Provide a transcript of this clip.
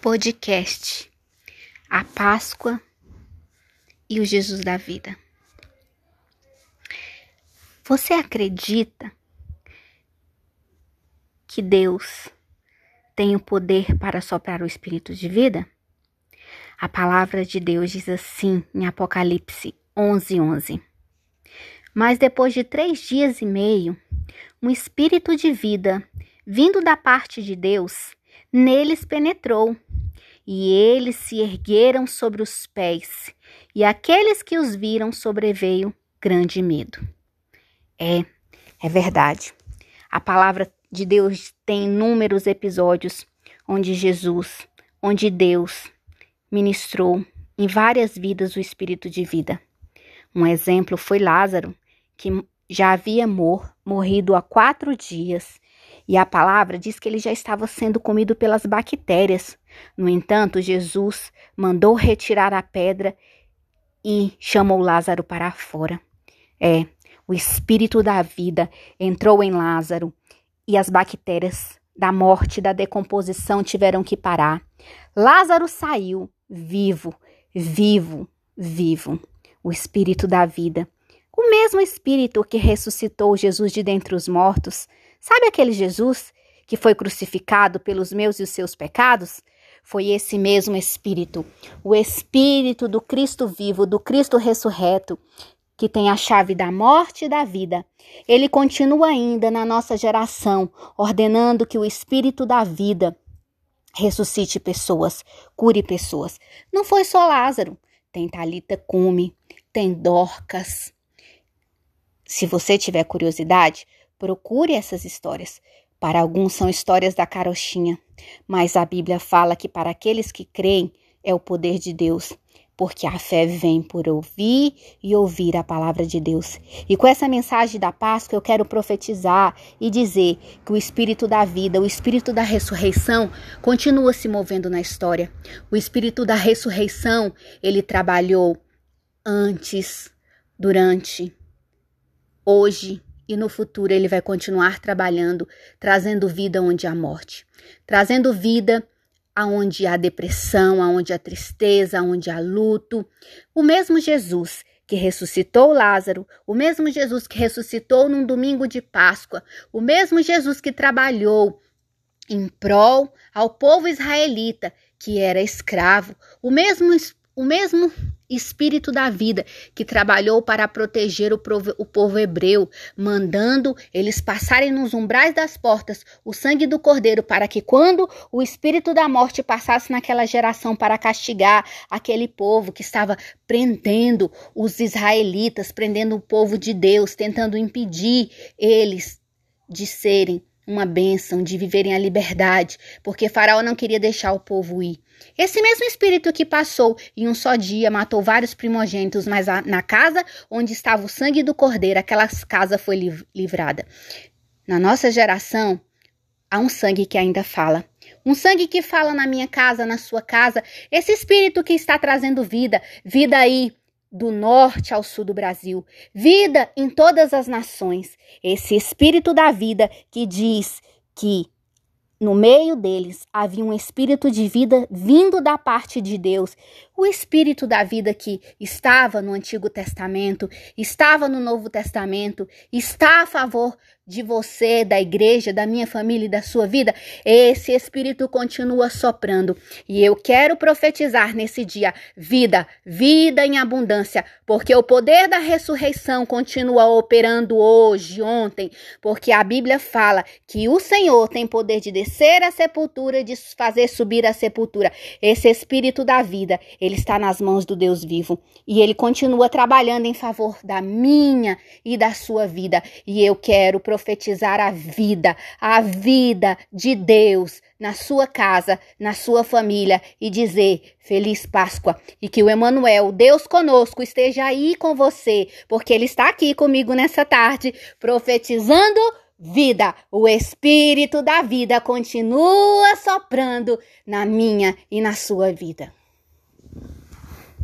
podcast A Páscoa e o Jesus da Vida. Você acredita que Deus tem o poder para soprar o espírito de vida? A palavra de Deus diz assim em Apocalipse 11:11. 11. Mas depois de três dias e meio, um espírito de vida, vindo da parte de Deus, neles penetrou e eles se ergueram sobre os pés, e aqueles que os viram sobreveio grande medo. É, é verdade. A palavra de Deus tem inúmeros episódios onde Jesus, onde Deus ministrou em várias vidas o espírito de vida. Um exemplo foi Lázaro, que já havia mor morrido há quatro dias e a palavra diz que ele já estava sendo comido pelas bactérias. No entanto, Jesus mandou retirar a pedra e chamou Lázaro para fora. É, o espírito da vida entrou em Lázaro e as bactérias da morte, da decomposição tiveram que parar. Lázaro saiu vivo, vivo, vivo. O espírito da vida. O mesmo espírito que ressuscitou Jesus de dentre os mortos Sabe aquele Jesus que foi crucificado pelos meus e os seus pecados? Foi esse mesmo Espírito, o Espírito do Cristo vivo, do Cristo ressurreto, que tem a chave da morte e da vida. Ele continua ainda na nossa geração, ordenando que o Espírito da vida ressuscite pessoas, cure pessoas. Não foi só Lázaro, tem Talita Cume, tem Dorcas. Se você tiver curiosidade, Procure essas histórias. Para alguns são histórias da carochinha, mas a Bíblia fala que para aqueles que creem é o poder de Deus, porque a fé vem por ouvir e ouvir a palavra de Deus. E com essa mensagem da Páscoa eu quero profetizar e dizer que o espírito da vida, o espírito da ressurreição continua se movendo na história. O espírito da ressurreição, ele trabalhou antes, durante, hoje e no futuro ele vai continuar trabalhando, trazendo vida onde há morte, trazendo vida aonde há depressão, aonde há tristeza, aonde há luto. O mesmo Jesus que ressuscitou Lázaro, o mesmo Jesus que ressuscitou num domingo de Páscoa, o mesmo Jesus que trabalhou em prol ao povo israelita que era escravo, o mesmo o mesmo Espírito da vida que trabalhou para proteger o povo, o povo hebreu, mandando eles passarem nos umbrais das portas o sangue do cordeiro, para que quando o espírito da morte passasse naquela geração para castigar aquele povo que estava prendendo os israelitas, prendendo o povo de Deus, tentando impedir eles de serem uma bênção, de viverem a liberdade, porque Faraó não queria deixar o povo ir. Esse mesmo espírito que passou em um só dia matou vários primogênitos, mas na casa onde estava o sangue do cordeiro, aquela casa foi livrada. Na nossa geração, há um sangue que ainda fala. Um sangue que fala na minha casa, na sua casa. Esse espírito que está trazendo vida, vida aí do norte ao sul do Brasil, vida em todas as nações. Esse espírito da vida que diz que no meio deles havia um espírito de vida vindo da parte de Deus, o espírito da vida que estava no Antigo Testamento, estava no Novo Testamento, está a favor de você, da igreja, da minha família e da sua vida, esse Espírito continua soprando. E eu quero profetizar nesse dia vida, vida em abundância, porque o poder da ressurreição continua operando hoje, ontem, porque a Bíblia fala que o Senhor tem poder de descer a sepultura e de fazer subir a sepultura. Esse Espírito da vida, ele está nas mãos do Deus vivo e ele continua trabalhando em favor da minha e da sua vida. E eu quero profetizar profetizar a vida, a vida de Deus na sua casa, na sua família e dizer feliz Páscoa e que o Emanuel, Deus conosco, esteja aí com você, porque ele está aqui comigo nessa tarde profetizando vida. O espírito da vida continua soprando na minha e na sua vida.